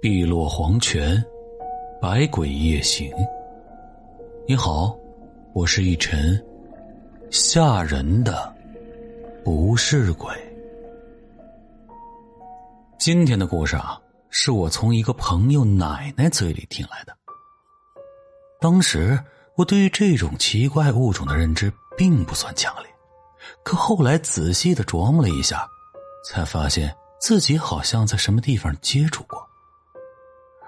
碧落黄泉，百鬼夜行。你好，我是一晨，吓人的不是鬼。今天的故事啊，是我从一个朋友奶奶嘴里听来的。当时我对于这种奇怪物种的认知并不算强烈，可后来仔细的琢磨了一下，才发现自己好像在什么地方接触过。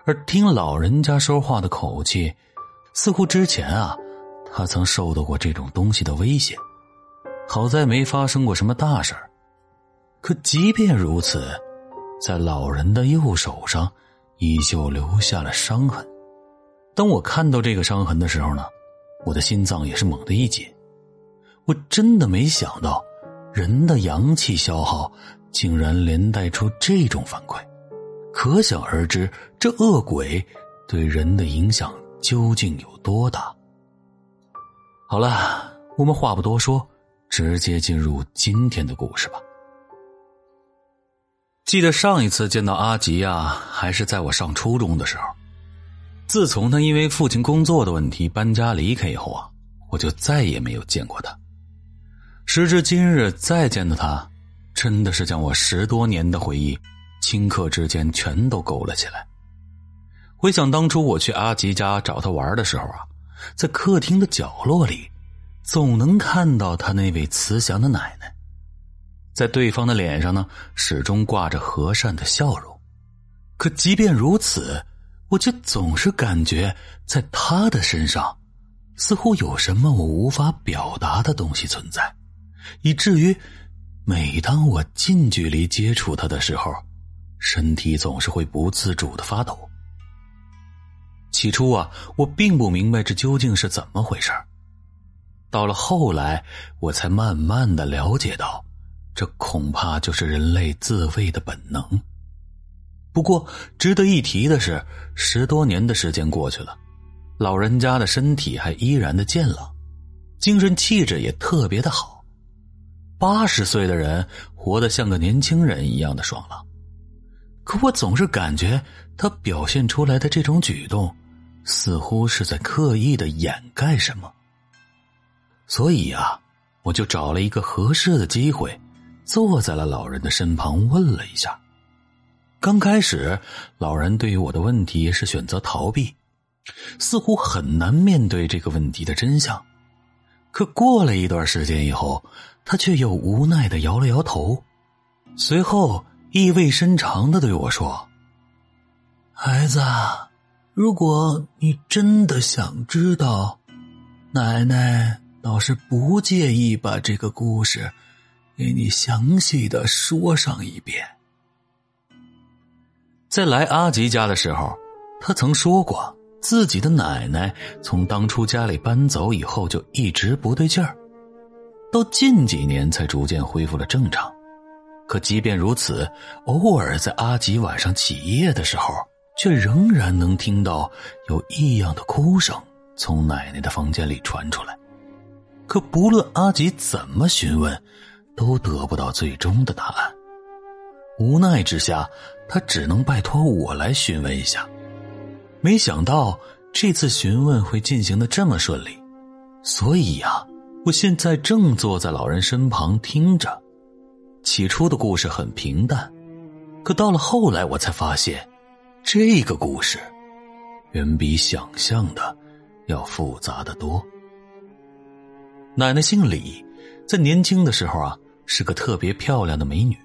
而听老人家说话的口气，似乎之前啊，他曾受到过这种东西的威胁。好在没发生过什么大事儿，可即便如此，在老人的右手上依旧留下了伤痕。当我看到这个伤痕的时候呢，我的心脏也是猛地一紧。我真的没想到，人的阳气消耗竟然连带出这种反馈，可想而知，这恶鬼对人的影响究竟有多大。好了，我们话不多说，直接进入今天的故事吧。记得上一次见到阿吉啊，还是在我上初中的时候。自从他因为父亲工作的问题搬家离开以后啊，我就再也没有见过他。时至今日，再见到他，真的是将我十多年的回忆顷刻之间全都勾了起来。回想当初我去阿吉家找他玩的时候啊，在客厅的角落里，总能看到他那位慈祥的奶奶，在对方的脸上呢，始终挂着和善的笑容。可即便如此。我却总是感觉，在他的身上，似乎有什么我无法表达的东西存在，以至于每当我近距离接触他的时候，身体总是会不自主的发抖。起初啊，我并不明白这究竟是怎么回事到了后来，我才慢慢的了解到，这恐怕就是人类自卫的本能。不过，值得一提的是，十多年的时间过去了，老人家的身体还依然的健朗，精神气质也特别的好。八十岁的人活得像个年轻人一样的爽朗，可我总是感觉他表现出来的这种举动，似乎是在刻意的掩盖什么。所以啊，我就找了一个合适的机会，坐在了老人的身旁，问了一下。刚开始，老人对于我的问题是选择逃避，似乎很难面对这个问题的真相。可过了一段时间以后，他却又无奈的摇了摇头，随后意味深长的对我说：“孩子，如果你真的想知道，奶奶倒是不介意把这个故事给你详细的说上一遍。”在来阿吉家的时候，他曾说过自己的奶奶从当初家里搬走以后就一直不对劲儿，到近几年才逐渐恢复了正常。可即便如此，偶尔在阿吉晚上起夜的时候，却仍然能听到有异样的哭声从奶奶的房间里传出来。可不论阿吉怎么询问，都得不到最终的答案。无奈之下，他只能拜托我来询问一下。没想到这次询问会进行的这么顺利，所以呀，我现在正坐在老人身旁听着。起初的故事很平淡，可到了后来，我才发现，这个故事远比想象的要复杂的多。奶奶姓李，在年轻的时候啊，是个特别漂亮的美女。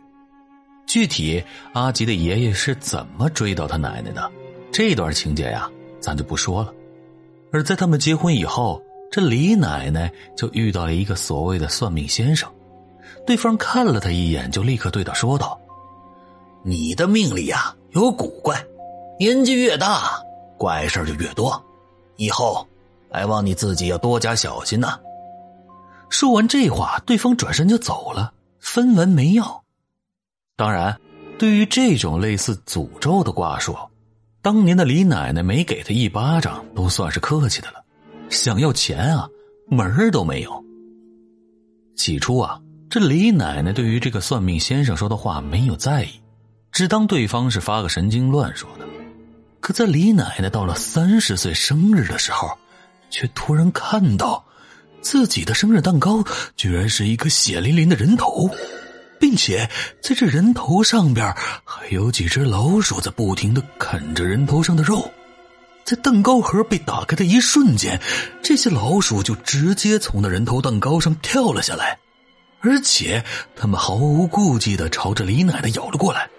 具体阿吉的爷爷是怎么追到他奶奶的，这段情节呀，咱就不说了。而在他们结婚以后，这李奶奶就遇到了一个所谓的算命先生，对方看了他一眼，就立刻对他说道：“你的命里呀有古怪，年纪越大，怪事就越多，以后还望你自己要多加小心呐。”说完这话，对方转身就走了，分文没要。当然，对于这种类似诅咒的卦术，当年的李奶奶没给他一巴掌都算是客气的了。想要钱啊，门儿都没有。起初啊，这李奶奶对于这个算命先生说的话没有在意，只当对方是发个神经乱说的。可在李奶奶到了三十岁生日的时候，却突然看到自己的生日蛋糕居然是一个血淋淋的人头，并且在这人头上边还有几只老鼠在不停的啃着人头上的肉。在蛋糕盒被打开的一瞬间，这些老鼠就直接从那人头蛋糕上跳了下来，而且他们毫无顾忌的朝着李奶奶咬了过来。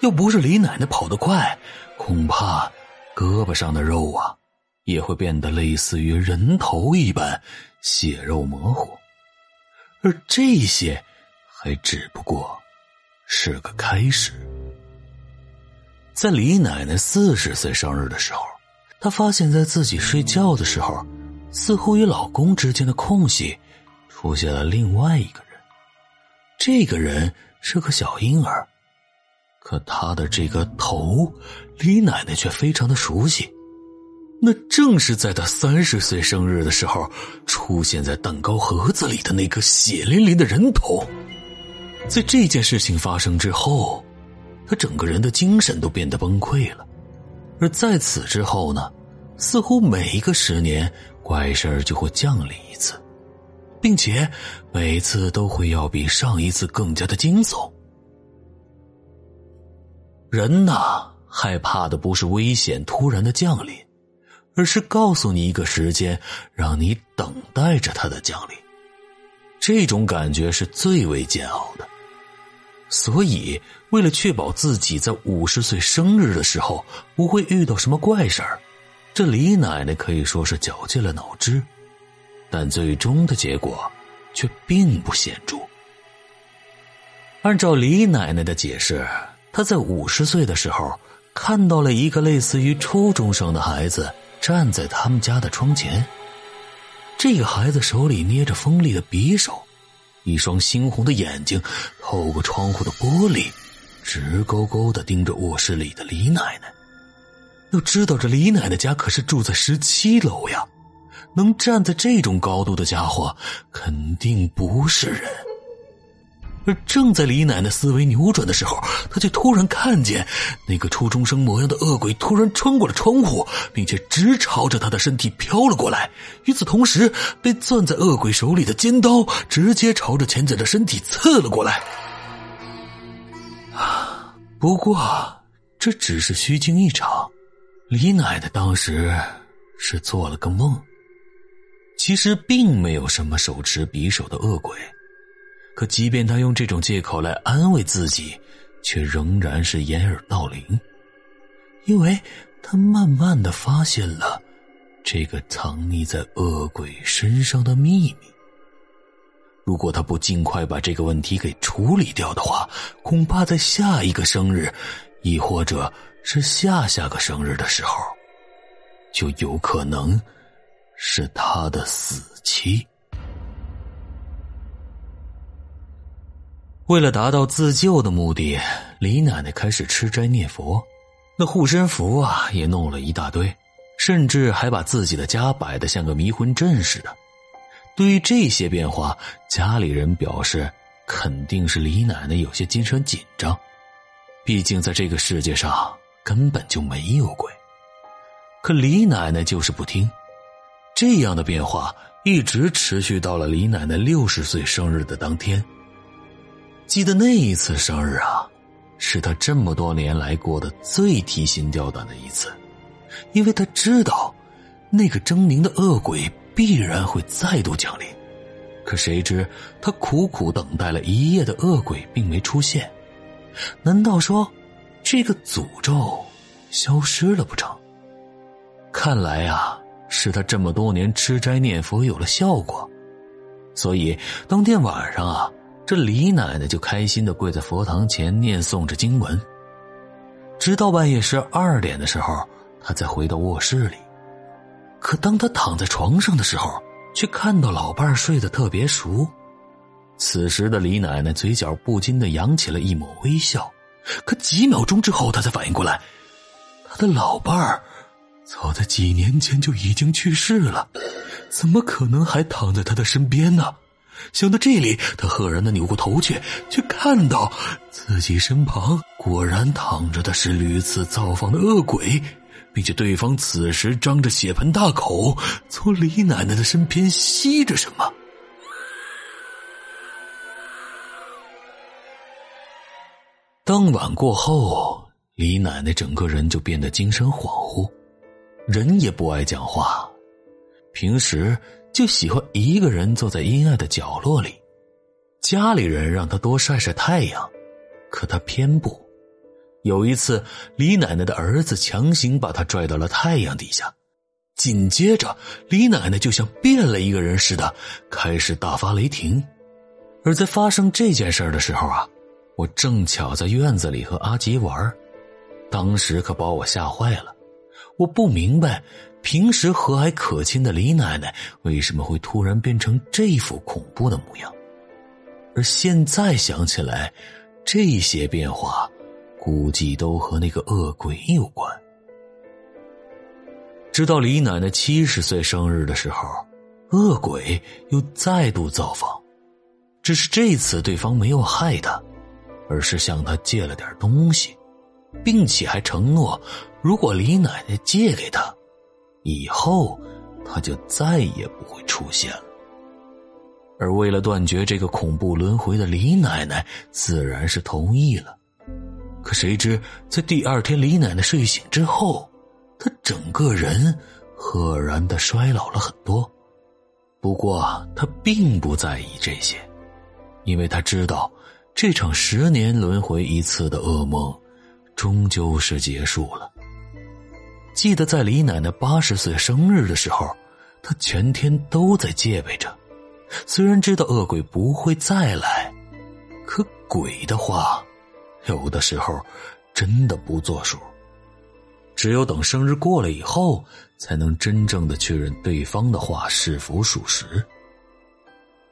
要不是李奶奶跑得快，恐怕胳膊上的肉啊也会变得类似于人头一般血肉模糊，而这些还只不过是个开始。在李奶奶四十岁生日的时候，她发现在自己睡觉的时候，似乎与老公之间的空隙出现了另外一个人，这个人是个小婴儿。可他的这个头，李奶奶却非常的熟悉，那正是在他三十岁生日的时候出现在蛋糕盒子里的那个血淋淋的人头。在这件事情发生之后，他整个人的精神都变得崩溃了。而在此之后呢，似乎每一个十年怪事就会降临一次，并且每次都会要比上一次更加的惊悚。人呐，害怕的不是危险突然的降临，而是告诉你一个时间，让你等待着它的降临。这种感觉是最为煎熬的。所以，为了确保自己在五十岁生日的时候不会遇到什么怪事儿，这李奶奶可以说是绞尽了脑汁，但最终的结果却并不显著。按照李奶奶的解释。她在五十岁的时候，看到了一个类似于初中生的孩子站在他们家的窗前。这个孩子手里捏着锋利的匕首，一双猩红的眼睛透过窗户的玻璃，直勾勾的盯着卧室里的李奶奶。要知道，这李奶奶家可是住在十七楼呀，能站在这种高度的家伙，肯定不是人。而正在李奶奶思维扭转的时候，她却突然看见那个初中生模样的恶鬼突然穿过了窗户，并且直朝着她的身体飘了过来。与此同时，被攥在恶鬼手里的尖刀直接朝着前者的身体刺了过来。啊！不过这只是虚惊一场。李奶奶当时是做了个梦，其实并没有什么手持匕首的恶鬼。可即便他用这种借口来安慰自己，却仍然是掩耳盗铃，因为他慢慢的发现了这个藏匿在恶鬼身上的秘密。如果他不尽快把这个问题给处理掉的话，恐怕在下一个生日，亦或者是下下个生日的时候，就有可能是他的死期。为了达到自救的目的，李奶奶开始吃斋念佛，那护身符啊也弄了一大堆，甚至还把自己的家摆得像个迷魂阵似的。对于这些变化，家里人表示肯定是李奶奶有些精神紧张，毕竟在这个世界上根本就没有鬼。可李奶奶就是不听，这样的变化一直持续到了李奶奶六十岁生日的当天。记得那一次生日啊，是他这么多年来过的最提心吊胆的一次，因为他知道，那个狰狞的恶鬼必然会再度降临。可谁知他苦苦等待了一夜的恶鬼并没出现，难道说，这个诅咒消失了不成？看来啊，是他这么多年吃斋念佛有了效果，所以当天晚上啊。这李奶奶就开心的跪在佛堂前念诵着经文，直到半夜十二点的时候，她才回到卧室里。可当她躺在床上的时候，却看到老伴睡得特别熟。此时的李奶奶嘴角不禁的扬起了一抹微笑。可几秒钟之后，她才反应过来，她的老伴儿早在几年前就已经去世了，怎么可能还躺在他的身边呢？想到这里，他赫然的扭过头去，却看到自己身旁果然躺着的是屡次造访的恶鬼，并且对方此时张着血盆大口，从李奶奶的身边吸着什么。当晚过后，李奶奶整个人就变得精神恍惚，人也不爱讲话，平时就喜欢一个人坐在阴暗的角落里。家里人让他多晒晒太阳，可他偏不。有一次，李奶奶的儿子强行把他拽到了太阳底下，紧接着，李奶奶就像变了一个人似的，开始大发雷霆。而在发生这件事的时候啊，我正巧在院子里和阿吉玩，当时可把我吓坏了。我不明白，平时和蔼可亲的李奶奶为什么会突然变成这副恐怖的模样。而现在想起来，这些变化。估计都和那个恶鬼有关。直到李奶奶七十岁生日的时候，恶鬼又再度造访，只是这次对方没有害她，而是向她借了点东西，并且还承诺，如果李奶奶借给他，以后他就再也不会出现了。而为了断绝这个恐怖轮回的李奶奶，自然是同意了。可谁知，在第二天李奶奶睡醒之后，她整个人赫然的衰老了很多。不过她并不在意这些，因为她知道，这场十年轮回一次的噩梦，终究是结束了。记得在李奶奶八十岁生日的时候，她全天都在戒备着。虽然知道恶鬼不会再来，可鬼的话。有的时候，真的不作数。只有等生日过了以后，才能真正的确认对方的话是否属实。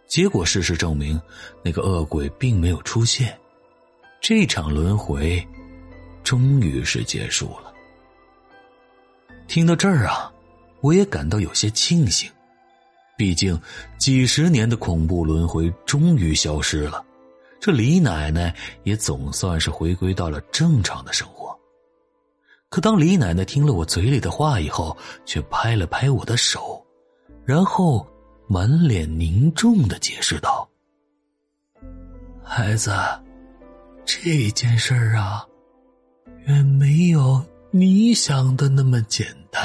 结果事实证明，那个恶鬼并没有出现，这场轮回终于是结束了。听到这儿啊，我也感到有些庆幸，毕竟几十年的恐怖轮回终于消失了。这李奶奶也总算是回归到了正常的生活，可当李奶奶听了我嘴里的话以后，却拍了拍我的手，然后满脸凝重的解释道：“孩子，这件事儿啊，远没有你想的那么简单。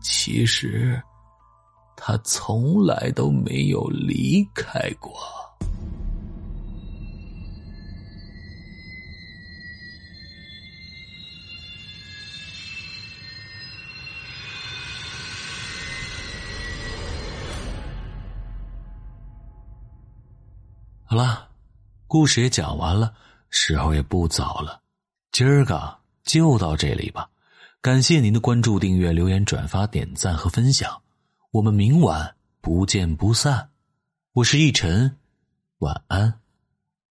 其实，他从来都没有离开过。”好了，故事也讲完了，时候也不早了，今儿个就到这里吧。感谢您的关注、订阅、留言、转发、点赞和分享，我们明晚不见不散。我是逸晨，晚安。